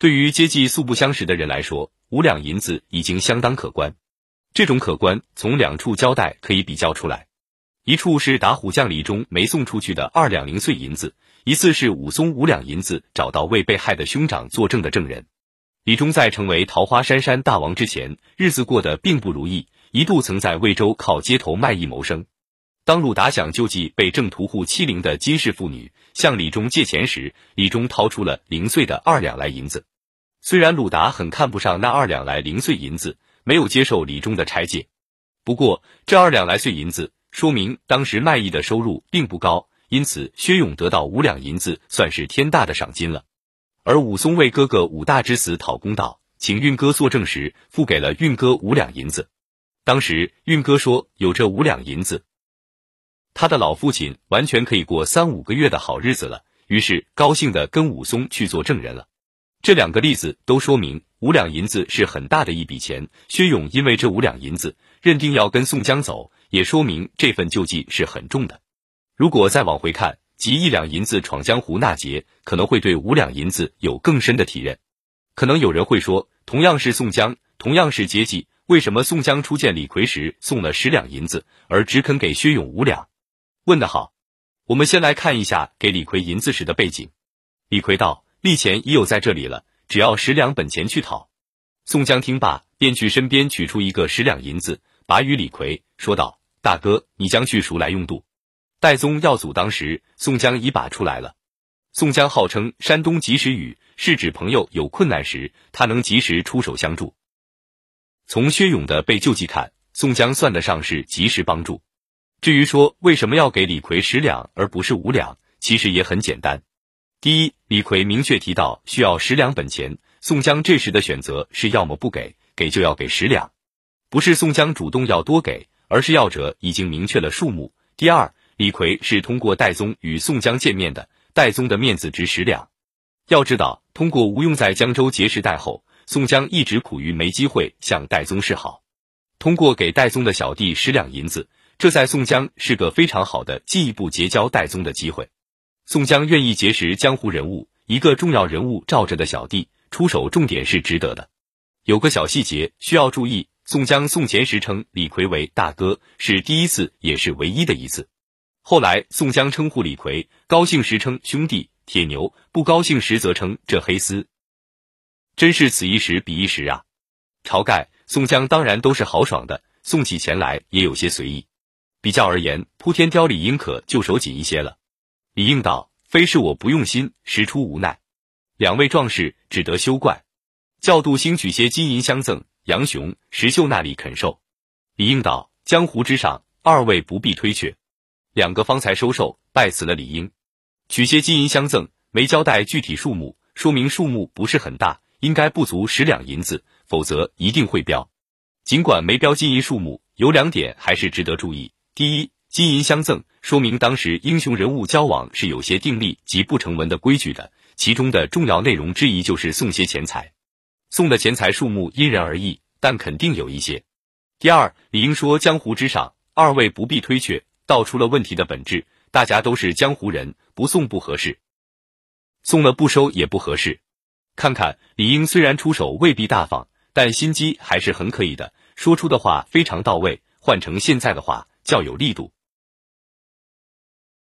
对于接济素不相识的人来说，五两银子已经相当可观。这种可观，从两处交代可以比较出来。一处是打虎将李忠没送出去的二两零碎银子，一次是武松五两银子找到为被害的兄长作证的证人。李忠在成为桃花山山大王之前，日子过得并不如意，一度曾在魏州靠街头卖艺谋生。当鲁达想救济被郑屠户欺凌的金氏妇女，向李忠借钱时，李忠掏出了零碎的二两来银子。虽然鲁达很看不上那二两来零碎银子，没有接受李忠的差借，不过这二两来碎银子。说明当时卖艺的收入并不高，因此薛勇得到五两银子算是天大的赏金了。而武松为哥哥武大之死讨公道，请运哥作证时，付给了运哥五两银子。当时运哥说有这五两银子，他的老父亲完全可以过三五个月的好日子了，于是高兴的跟武松去做证人了。这两个例子都说明五两银子是很大的一笔钱，薛勇因为这五两银子认定要跟宋江走。也说明这份救济是很重的。如果再往回看，集一两银子闯江湖那劫，可能会对五两银子有更深的体认。可能有人会说，同样是宋江，同样是接济，为什么宋江初见李逵时送了十两银子，而只肯给薛勇五两？问得好。我们先来看一下给李逵银子时的背景。李逵道：“利钱已有在这里了，只要十两本钱去讨。”宋江听罢，便去身边取出一个十两银子，把与李逵说道。大哥，你将去赎来用度。戴宗要阻当时，宋江已把出来了。宋江号称山东及时雨，是指朋友有困难时，他能及时出手相助。从薛勇的被救济看，宋江算得上是及时帮助。至于说为什么要给李逵十两而不是五两，其实也很简单。第一，李逵明确提到需要十两本钱，宋江这时的选择是要么不给，给就要给十两，不是宋江主动要多给。而是要者已经明确了数目。第二，李逵是通过戴宗与宋江见面的，戴宗的面子值十两。要知道，通过吴用在江州结识戴后，宋江一直苦于没机会向戴宗示好。通过给戴宗的小弟十两银子，这在宋江是个非常好的进一步结交戴宗的机会。宋江愿意结识江湖人物，一个重要人物罩着的小弟出手，重点是值得的。有个小细节需要注意。宋江送钱时称李逵为大哥，是第一次，也是唯一的一次。后来宋江称呼李逵，高兴时称兄弟铁牛，不高兴时则称这黑厮。真是此一时彼一时啊！晁盖、宋江当然都是豪爽的，送起钱来也有些随意。比较而言，扑天雕李应可就手紧一些了。李应道：“非是我不用心，实出无奈。两位壮士只得休怪，叫杜兴取些金银相赠。”杨雄、石秀那里肯受？李应道：“江湖之上，二位不必推却。”两个方才收受，拜辞了李应，取些金银相赠，没交代具体数目，说明数目不是很大，应该不足十两银子，否则一定会标。尽管没标金银数目，有两点还是值得注意：第一，金银相赠，说明当时英雄人物交往是有些定力及不成文的规矩的，其中的重要内容之一就是送些钱财。送的钱财数目因人而异，但肯定有一些。第二，李应说江湖之上，二位不必推却，道出了问题的本质。大家都是江湖人，不送不合适，送了不收也不合适。看看李应虽然出手未必大方，但心机还是很可以的，说出的话非常到位。换成现在的话，较有力度。